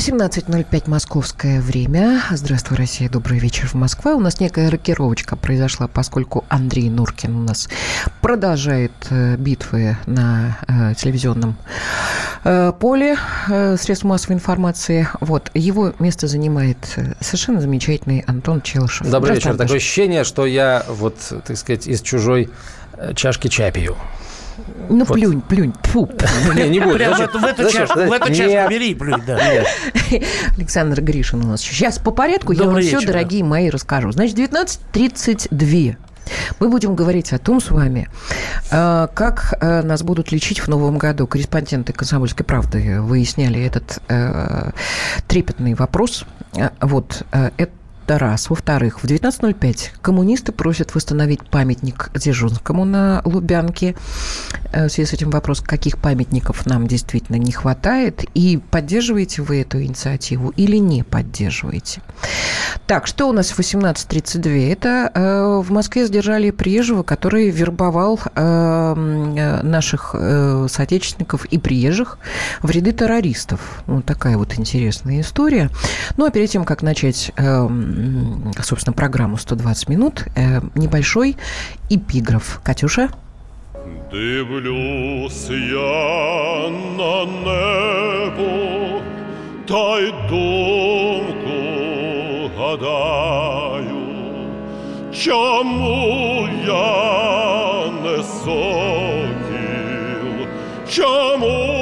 18.05 московское время. Здравствуй, Россия. Добрый вечер в Москве. У нас некая рокировочка произошла, поскольку Андрей Нуркин у нас продолжает э, битвы на э, телевизионном э, поле э, средств массовой информации. Вот. Его место занимает э, совершенно замечательный Антон Челышев. Добрый вечер. Такое ощущение, что я вот, так сказать, из чужой э, чашки чай пью. Ну, вот. плюнь, плюнь, фу. Не, не буду. Прямо в эту, чашку, в эту чашку бери и плюнь, да. Александр Гришин у нас. Сейчас по порядку я вам все, дорогие мои, расскажу. Значит, 19.32. Мы будем говорить о том с вами, э, как э, нас будут лечить в новом году. Корреспонденты «Комсомольской правды» выясняли этот э, трепетный вопрос. Вот, это это раз. Во-вторых, в 19.05 коммунисты просят восстановить памятник Дзержинскому на Лубянке. Э, в связи с этим вопрос, каких памятников нам действительно не хватает, и поддерживаете вы эту инициативу или не поддерживаете. Так, что у нас в 18.32? Это э, в Москве задержали приезжего, который вербовал э, э, наших э, соотечественников и приезжих в ряды террористов. Вот такая вот интересная история. Ну, а перед тем, как начать э, собственно, программу «120 минут», э, небольшой эпиграф. Катюша? Дивлюсь я на небо, та й думку гадаю, чому я не сокіл, чому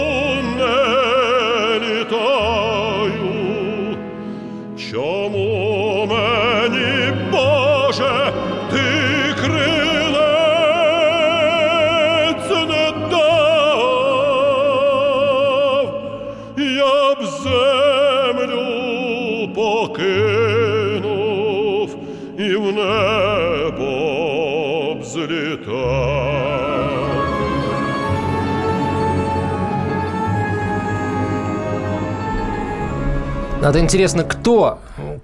Надо интересно, кто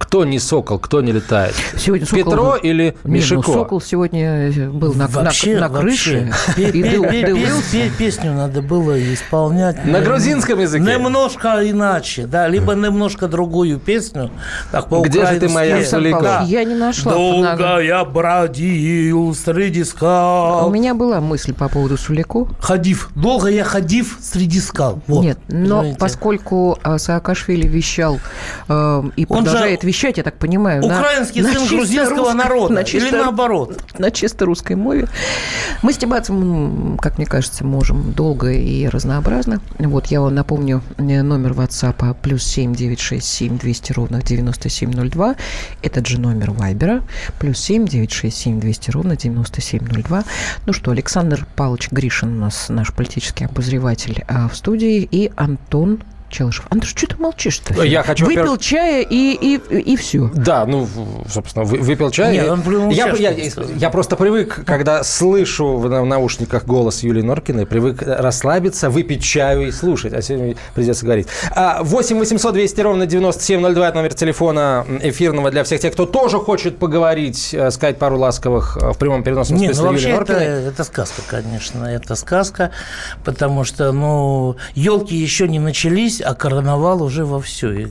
кто не сокол, кто не летает? Сегодня сокол Петро был... или Мишико? Нет, ну, сокол сегодня был на, вообще, на, на крыше. Песню надо было исполнять. На грузинском языке? Немножко иначе, да, либо немножко другую песню. Так, по Где же ты моя Сулейко? Я не нашла. Долго я бродил среди скал. У меня была мысль по поводу Сулейко. Ходив. Долго я ходив среди скал. Нет, но поскольку а, Саакашвили вещал э, и продолжает вещать, я так понимаю. Украинский на, сын на грузинского русском, народа на чисто, или наоборот? На чисто русской мове. Мы стебаться, как мне кажется, можем долго и разнообразно. Вот я вам напомню э, номер WhatsApp плюс 7 967 200 ровно 9702. Этот же номер Вайбера плюс 7 967 200 ровно 9702. Ну что, Александр Павлович Гришин у нас наш политический обозреватель а, в студии и Антон Челышев. Андрюш, что ты молчишь-то? Я хочу... Выпил чая и, и, и все. Да, ну, собственно, выпил чай. Нет, он я, я, я, я просто привык, когда слышу в наушниках голос Юлии Норкиной, привык расслабиться, выпить чаю и слушать. А сегодня придется говорить. 8 800 200 ровно 9702 номер телефона эфирного для всех тех, кто тоже хочет поговорить, э, сказать пару ласковых э, в прямом переносном Нет, смысле ну, Юлии Норкиной. Это, это сказка, конечно. Это сказка, потому что, ну, елки еще не начались, а карнавал уже вовсю э,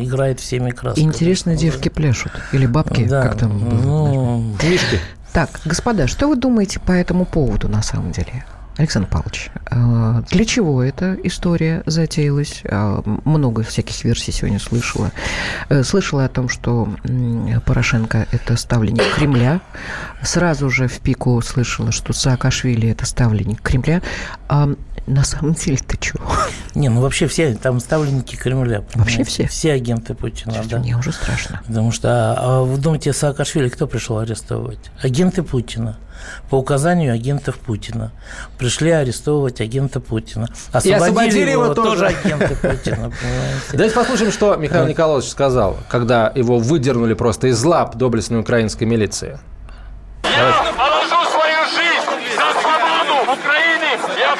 играет всеми красками. Интересно, девки пляшут или бабки, да, как там было? Ну, Мишки. Так, господа, что вы думаете по этому поводу на самом деле? Александр Павлович, э, для чего эта история затеялась? Э, много всяких версий сегодня слышала. Слышала о том, что Порошенко – это ставленник Кремля. Сразу же в пику слышала, что Саакашвили – это ставленник Кремля. На самом деле-то чего? Не, ну вообще все там ставленники Кремля. Понимаете? Вообще все? Все агенты Путина, Слушайте, да. Мне уже страшно. Потому что, а, а вы думаете, Саакашвили кто пришел арестовывать? Агенты Путина по указанию агентов Путина. Пришли арестовывать агента Путина. Освободили, И освободили его, его тоже. тоже агенты Путина, Давайте послушаем, что Михаил Николаевич сказал, когда его выдернули просто из лап доблестной украинской милиции.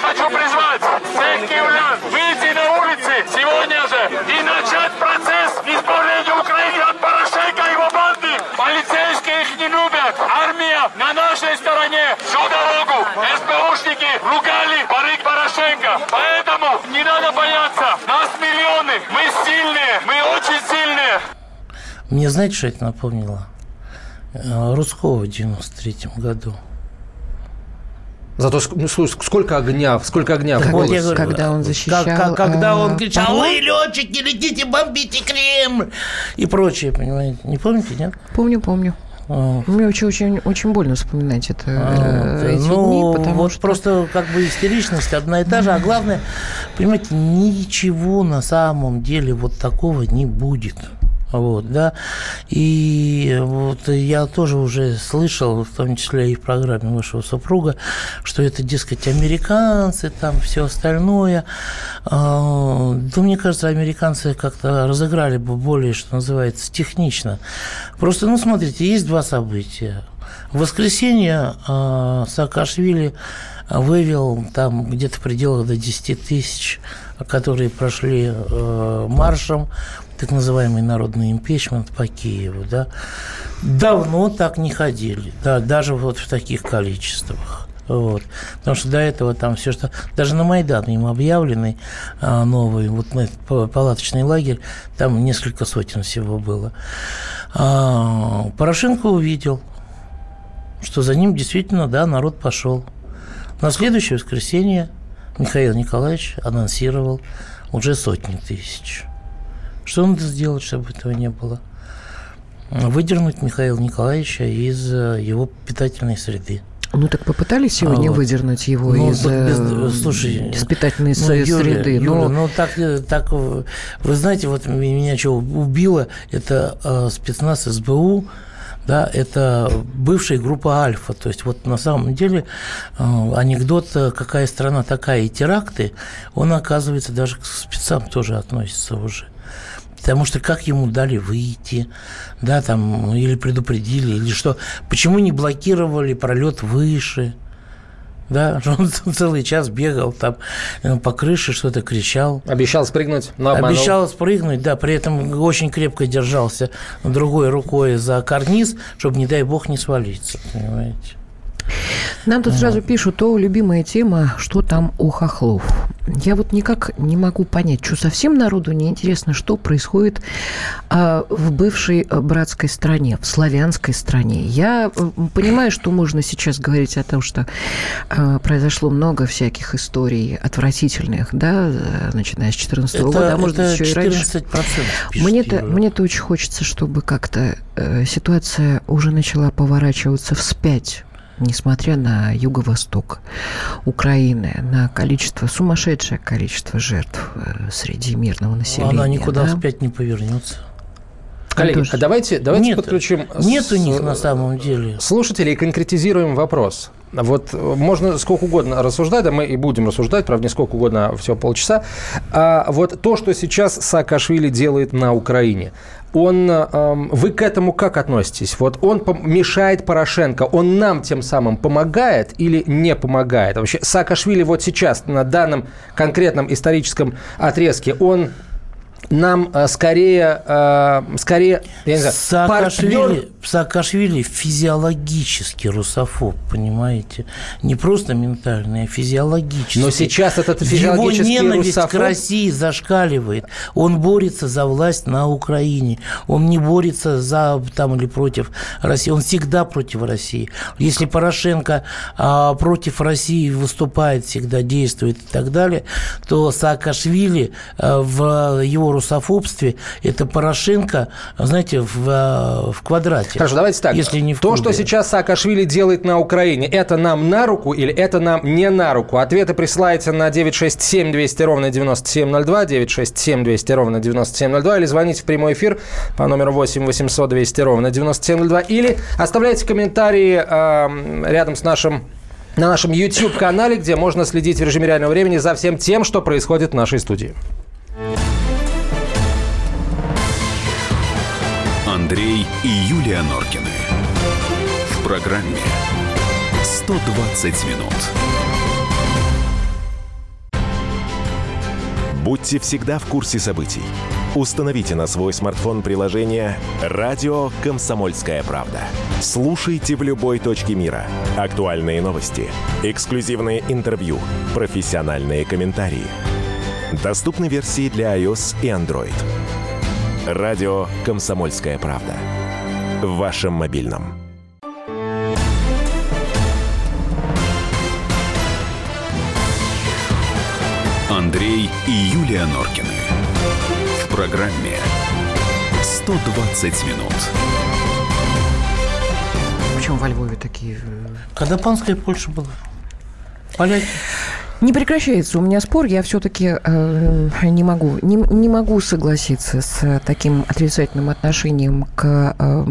хочу призвать всех киевлян выйти на улицы сегодня же и начать процесс избавления Украины от Порошенко и его банды. Полицейские их не любят. Армия на нашей стороне. Всю дорогу СБУшники ругали барыг Порошенко. Поэтому не надо бояться. Нас миллионы. Мы сильные. Мы очень сильные. Мне знаете, что это напомнило? Э, Русского в 93 году. Зато ну, сколько огня, сколько огня так, в голосе. Говорю, когда он защищал... Как, когда он кричал, вы, летчики, летите, бомбите Кремль! И прочее, понимаете. Не помните, нет? Помню, помню. А. Мне очень, очень, очень больно вспоминать это, а, эти ну, дни, потому вот что... просто как бы истеричность одна и та же, а главное, понимаете, ничего на самом деле вот такого не будет. Вот, да. И вот я тоже уже слышал, в том числе и в программе вашего супруга, что это, дескать, американцы, там все остальное. А, да, мне кажется, американцы как-то разыграли бы более, что называется, технично. Просто, ну, смотрите, есть два события. В воскресенье э, Саакашвили вывел там где-то в пределах до 10 тысяч, которые прошли э, маршем так называемый народный импичмент по Киеву, да, давно так не ходили, да, даже вот в таких количествах. Вот. Потому что до этого там все, что... Даже на Майдан им объявленный а, новый, вот палаточный лагерь, там несколько сотен всего было. А, Порошенко увидел, что за ним действительно, да, народ пошел. На следующее воскресенье Михаил Николаевич анонсировал уже сотни тысяч. Что надо сделать, чтобы этого не было? Выдернуть Михаила Николаевича из э, его питательной среды. Ну так попытались сегодня а, выдернуть его ну, из, без, слушай, из питательной ну, среды. Юля, но... ну так, э, так, вы знаете, вот меня что убило, это э, спецназ СБУ, да, это бывшая группа Альфа. То есть вот на самом деле э, анекдот «какая страна такая» и теракты, он, оказывается, даже к спецам тоже относится уже. Потому что как ему дали выйти, да, там, или предупредили, или что. Почему не блокировали пролет выше? Да, он целый час бегал там э, по крыше, что-то кричал. Обещал спрыгнуть, но обманул. Обещал спрыгнуть, да, при этом очень крепко держался другой рукой за карниз, чтобы, не дай бог, не свалиться, понимаете. Нам тут сразу пишут, о, любимая тема, что там у хохлов. Я вот никак не могу понять, что совсем народу не интересно, что происходит а, в бывшей братской стране, в славянской стране. Я э, понимаю, что можно сейчас говорить о том, что а, произошло много всяких историй отвратительных, да, начиная с 2014 года, а может быть, еще и раньше. Мне-то, мне-то очень хочется, чтобы как-то э, ситуация уже начала поворачиваться вспять несмотря на юго-восток Украины, на количество, сумасшедшее количество жертв э, среди мирного населения. Она никуда да? вспять не повернется. Коллеги, а давайте, давайте нет, подключим... Нет у них на самом деле. Слушателей и конкретизируем вопрос. Вот можно сколько угодно рассуждать, да мы и будем рассуждать, правда, не сколько угодно, все полчаса. А вот то, что сейчас Саакашвили делает на Украине, он, вы к этому как относитесь? Вот он мешает Порошенко, он нам тем самым помогает или не помогает? Вообще Саакашвили вот сейчас на данном конкретном историческом отрезке, он нам э, скорее, э, скорее, я не знаю, Саакашвили, партнер... Саакашвили физиологически русофоб, понимаете? Не просто ментальный, а физиологически. Но сейчас этот физиологический Его ненависть русофоб... к России зашкаливает. Он борется за власть на Украине. Он не борется за там или против России. Он всегда против России. Если Порошенко а, против России выступает, всегда действует и так далее, то Саакашвили а, в его русофобстве это Порошенко, знаете, в, э, в квадрате. Хорошо, давайте так. Если не в То, что сейчас Саакашвили делает на Украине, это нам на руку или это нам не на руку? Ответы присылайте на 967 200 ровно 9702, 967 200 ровно 9702 или звоните в прямой эфир по номеру 8 800 200 ровно 9702 или оставляйте комментарии э, рядом с нашим на нашем YouTube-канале, где можно следить в режиме реального времени за всем тем, что происходит в нашей студии. Андрей и Юлия Норкины. В программе 120 минут. Будьте всегда в курсе событий. Установите на свой смартфон приложение «Радио Комсомольская правда». Слушайте в любой точке мира. Актуальные новости, эксклюзивные интервью, профессиональные комментарии. Доступны версии для iOS и Android. Радио «Комсомольская правда». В вашем мобильном. Андрей и Юлия Норкины. В программе «120 минут». Почему во Львове такие... э, Когда панская Польша была? Поляки. Не прекращается у меня спор, я все-таки э, не могу, не, не могу согласиться с таким отрицательным отношением к э,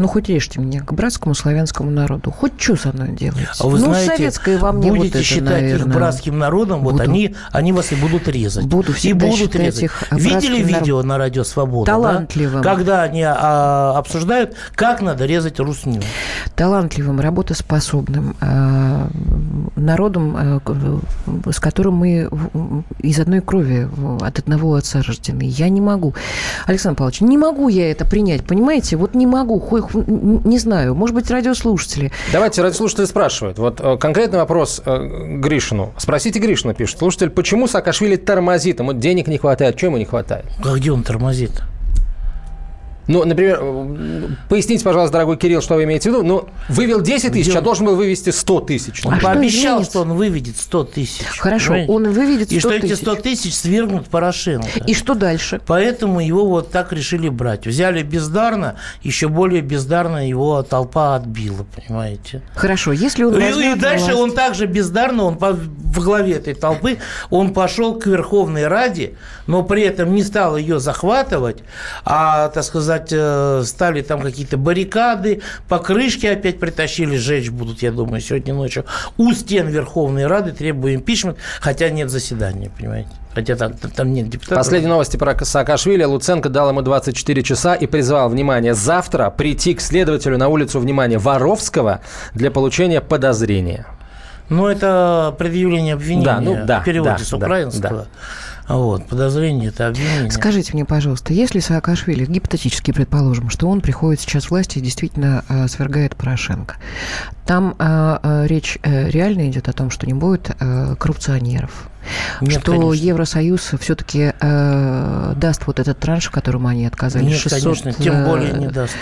ну, хоть режьте меня, к братскому славянскому народу. Хоть что со мной делаете? А вы ну, знаете, советское во мне будете вот это, считать наверное. их братским народом, вот Буду. они, они вас и будут резать. Буду и будут резать. их Видели видео на радио Свобода? да? Талантливым. Когда они а, обсуждают, как надо резать русню. талантливым, работоспособным э, народом, к- с которым мы из одной крови, от одного отца рождены. Я не могу. Александр Павлович, не могу я это принять, понимаете? Вот не могу. Хоть, не знаю, может быть, радиослушатели. Давайте, радиослушатели спрашивают. Вот э, конкретный вопрос э, Гришину. Спросите Гришина, пишет слушатель, почему Саакашвили тормозит? Ему денег не хватает, чего ему не хватает? А где он тормозит? Ну, например, э, поясните, пожалуйста, дорогой Кирилл, что вы имеете в виду. Ну, вывел 10 тысяч, а должен был вывести 100 тысяч. Он А что пообещал, изменится? что он выведет 100 тысяч. Хорошо, понимаете? он выведет 100 И что эти тысяч. 100 тысяч свергнут Порошенко. И что дальше? Поэтому его вот так решили брать. Взяли бездарно, еще более бездарно его толпа отбила, понимаете? Хорошо, если он И, и дальше власть- он также бездарно, он по- в главе этой толпы, он пошел к Верховной Раде, но при этом не стал ее захватывать, а, так сказать, э, стали там какие-то баррикады, покрышки опять притащили, сжечь будут, я думаю, сегодня ночью, у стен Верховной Рады требуя импичмент, хотя нет заседания, понимаете? Хотя там, там нет депутатов. Последние новости про Саакашвили. Луценко дал ему 24 часа и призвал, внимание, завтра прийти к следователю на улицу, внимание, Воровского для получения подозрения. Ну, это предъявление обвинения Да, ну да, в переводе да, с да, украинского. Вот, подозрение – это обвинение. Скажите мне, пожалуйста, если Саакашвили, гипотетически предположим, что он приходит сейчас к власти и действительно э, свергает Порошенко, там э, э, речь э, реально идет о том, что не будет э, коррупционеров, Нет, что конечно. Евросоюз все-таки э, даст вот этот транш, которому они отказали, Нет, 600, конечно, тем э, более не даст.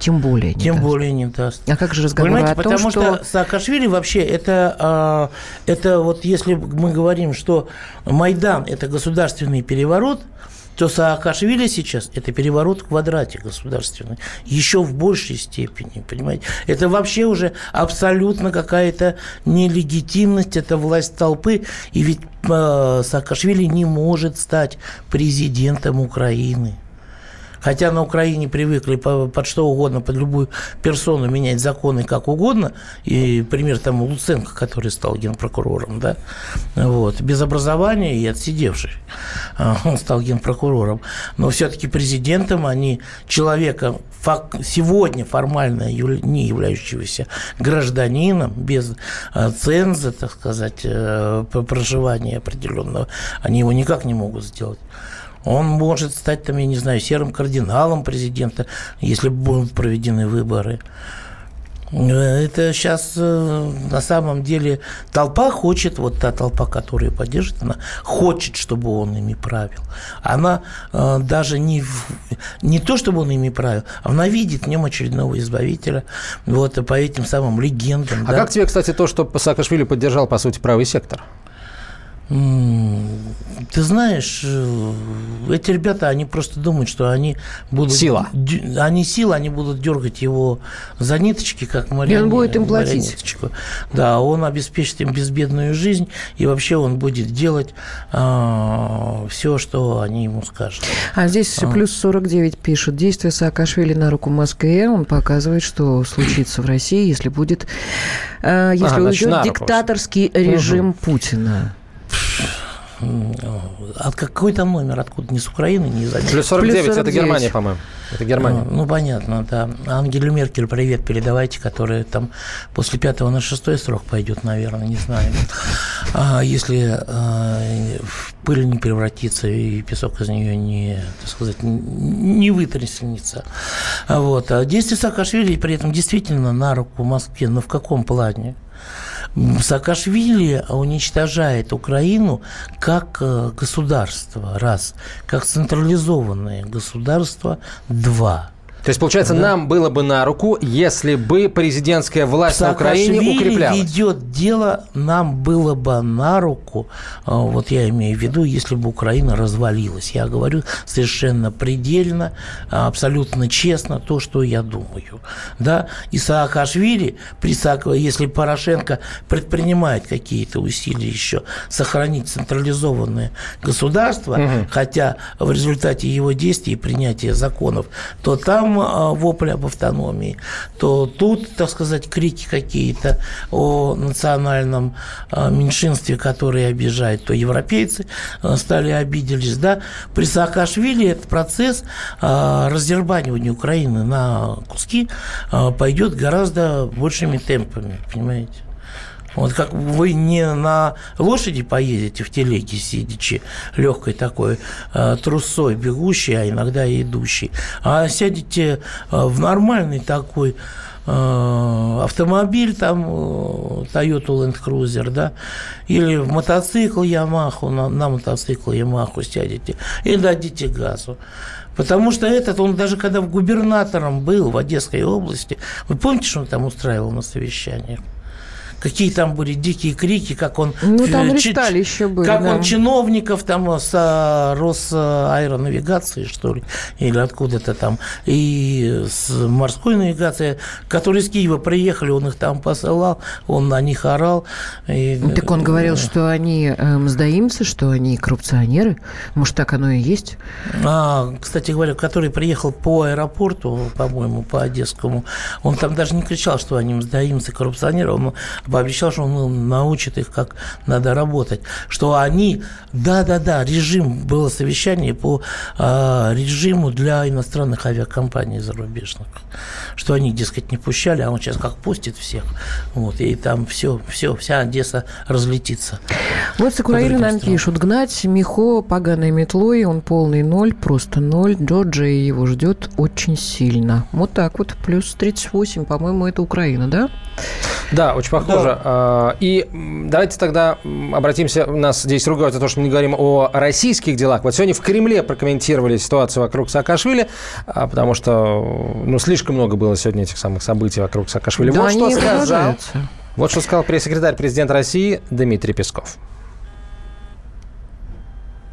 Тем более не Тем даст. более не даст. А как же разговор Понимаете, о том, потому что... что... Саакашвили вообще это, а, это вот если мы говорим, что Майдан – это государственный переворот, то Саакашвили сейчас – это переворот в квадрате государственный. Еще в большей степени, понимаете? Это вообще уже абсолютно какая-то нелегитимность, это власть толпы. И ведь э, Саакашвили не может стать президентом Украины. Хотя на Украине привыкли по- под что угодно, под любую персону менять законы как угодно. И пример там Луценко, который стал генпрокурором, да, вот, без образования и отсидевший, а, он стал генпрокурором. Но все-таки президентом они человека сегодня формально не являющегося гражданином, без а, ценза, так сказать, э, проживания определенного, они его никак не могут сделать. Он может стать, там, я не знаю, серым кардиналом президента, если будут проведены выборы. Э, Это сейчас на самом деле толпа хочет, вот та толпа, которая поддержит, она хочет, чтобы он ими правил. Она э, даже не, в- не то, чтобы он ими правил, а она видит в нем очередного избавителя, вот по этим самым легендам. А да. как тебе, кстати, то, что Саакашвили поддержал, по сути, правый сектор? Ты знаешь, э, эти ребята, они просто думают, что они будут... Сила. Они сила, они будут дергать его за ниточки, как марионе- будет им платить. Да, он обеспечит им безбедную жизнь, и вообще он будет делать все, что они ему скажут. А здесь плюс 49 пишет. Действие Саакашвили на руку Москве. Он показывает, что случится в России, если будет... э, если значит, уйдет диктаторский режим Путина. М, А какой там номер? Откуда? Не с Украины, не из Америки? Плюс 49, это 49. Германия, по-моему. Это Германия. А, Ну, понятно, да. Ангеле Меркель привет передавайте, которая там после пятого на шестой срок пойдет, наверное, не знаю. А если а, в пыль не превратится и песок из нее не, так сказать, не вытреснется. А Вот. А действие Саакашвили при этом действительно на руку Москве, но в каком плане? Саакашвили уничтожает Украину как э, государство, раз, как централизованное государство, два – то есть, получается, да. нам было бы на руку, если бы президентская власть на Украине укреплялась. ведет дело, нам было бы на руку, а, вот я имею в виду, если бы Украина развалилась. Я говорю совершенно предельно, абсолютно честно то, что я думаю. Да? И Саакашвили, при если Порошенко предпринимает какие-то усилия еще сохранить централизованное государство, угу. хотя в результате его действий и принятия законов, то там там а, вопли об автономии, то тут, так сказать, крики какие-то о национальном а, меньшинстве, которые обижают, то европейцы а, стали обиделись, да. При Саакашвили этот процесс раздербанивания Украины на куски пойдет гораздо большими темпами, понимаете? Вот как вы не на лошади поедете в телеге, сидячи легкой такой э, трусой, бегущей, а иногда и идущей, а сядете э, в нормальный такой э, автомобиль, там Toyota Land Cruiser, да, или в мотоцикл Yamaha, на, на мотоцикл Yamaha сядете и дадите газу. Потому что этот, он даже когда губернатором был в Одесской области, вы помните, что он там устраивал на совещаниях? Какие там были дикие крики, как он... Ну, там ч- еще были, Как да. он чиновников там с а, Росаэронавигации, что ли, или откуда-то там, и с морской навигации, которые из Киева приехали, он их там посылал, он на них орал. И, так он говорил, что они э, мздоимцы, что они коррупционеры. Может, так оно и есть? А, кстати говоря, который приехал по аэропорту, по-моему, по Одесскому, он там даже не кричал, что они мздоимцы, коррупционеры, он пообещал, что он научит их, как надо работать. Что они, да-да-да, режим, было совещание по э, режиму для иностранных авиакомпаний зарубежных. Что они, дескать, не пущали, а он сейчас как пустит всех. Вот, и там все, все, вся Одесса разлетится. Вот с Украины нам странам. пишут, гнать Михо поганой метлой, он полный ноль, просто ноль. Джорджия его ждет очень сильно. Вот так вот, плюс 38, по-моему, это Украина, да? Да, очень похоже. Да. А, и давайте тогда обратимся, нас здесь ругают за то, что мы не говорим о российских делах. Вот сегодня в Кремле прокомментировали ситуацию вокруг Саакашвили, а, потому что ну, слишком много было сегодня этих самых событий вокруг Саакашвили. Да, вот что сказал. Вот что сказал пресс-секретарь президента России Дмитрий Песков.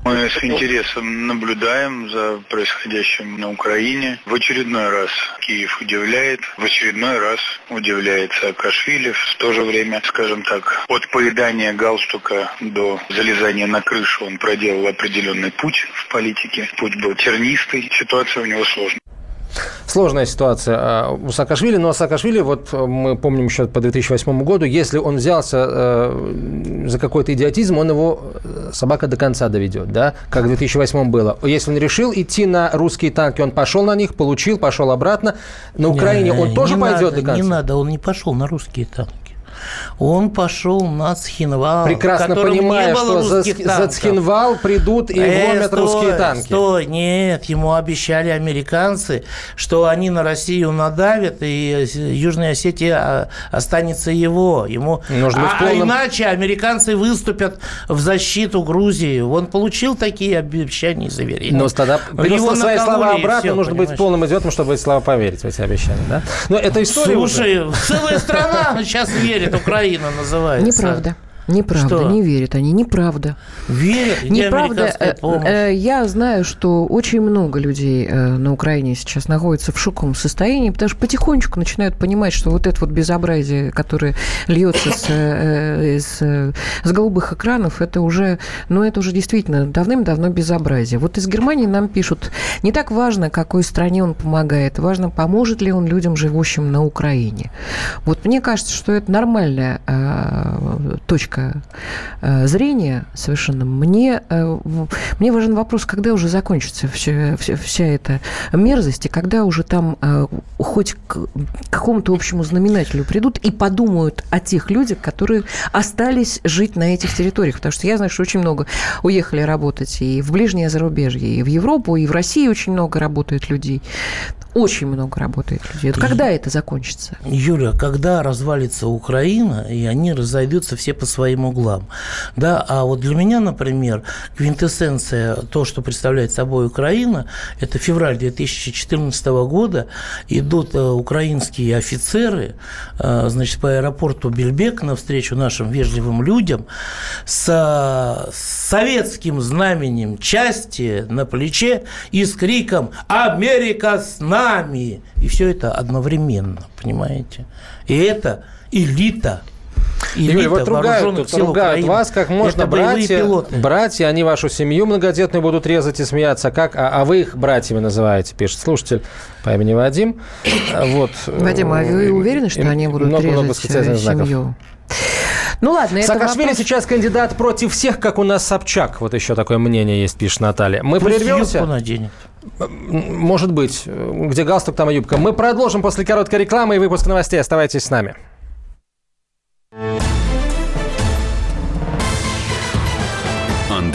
Мы с интересом наблюдаем за происходящим на Украине. В очередной раз Киев удивляет, в очередной раз удивляет Саакашвили. В то же время, скажем так, от поедания галстука до залезания на крышу он проделал определенный путь в политике. Путь был тернистый, ситуация у него сложная. Сложная ситуация а, у Саакашвили, но Саакашвили, вот э, мы помним еще по 2008 году, если он взялся э, за какой-то идиотизм, он его э, собака до конца доведет, да, как в 2008 было. Если он решил идти на русские танки, он пошел на них, получил, пошел обратно. На Украине не, он тоже пойдет надо, до конца? Не надо, он не пошел на русские танки. Он пошел на Цхинвал. Прекрасно понимая, что за, за Цхинвал придут и э, вломят стой, русские танки. Стой, нет, ему обещали американцы, что они на Россию надавят, и Южная Осетия а, останется его. Ему... Нужно а, полным... а иначе американцы выступят в защиту Грузии. Он получил такие обещания и заверения. Но тогда его свои слова обратно, все, нужно понимаешь? быть полным идиотом, чтобы эти слова поверить в эти обещания. Да? Но это история Слушай, уже... целая страна сейчас верит, Украина называется. Неправда. Неправда, что? не верят они, неправда. Верят, неправда. Э, э, я знаю, что очень много людей э, на Украине сейчас находятся в шоковом состоянии, потому что потихонечку начинают понимать, что вот это вот безобразие, которое льется с, с, с голубых экранов, это уже, ну, это уже действительно давным-давно безобразие. Вот из Германии нам пишут, не так важно, какой стране он помогает, важно, поможет ли он людям, живущим на Украине. Вот мне кажется, что это нормальная точка точка э, зрения совершенно. Мне, э, мне важен вопрос, когда уже закончится вся, вся, вся эта мерзость, и когда уже там э, хоть к какому-то общему знаменателю придут и подумают о тех людях, которые остались жить на этих территориях. Потому что я знаю, что очень много уехали работать и в ближнее зарубежье, и в Европу, и в России очень много работает людей. Очень много работает людей. Когда это закончится? Юля, когда развалится Украина, и они разойдутся все по своим углам. Да, а вот для меня, например, квинтэссенция, то, что представляет собой Украина, это февраль 2014 года, идут э, украинские офицеры, э, значит, по аэропорту Бельбек навстречу нашим вежливым людям с советским знаменем части на плече и с криком «Америка с нами!» нами. И все это одновременно, понимаете? И это элита Элита Юрий, вот ругают, тут ругают вас, как можно это братья, братья, они вашу семью многодетную будут резать и смеяться, как, а, а вы их братьями называете, пишет слушатель по имени Вадим. Вот. Вадим, а вы уверены, что они будут много, резать много семью? Знаков. Ну ладно, это Саакашвили вопрос... сейчас кандидат против всех, как у нас Собчак. Вот еще такое мнение есть, пишет Наталья. Мы Пусть прервемся. наденет. Может быть. Где галстук, там и юбка. Мы продолжим после короткой рекламы и выпуска новостей. Оставайтесь с нами.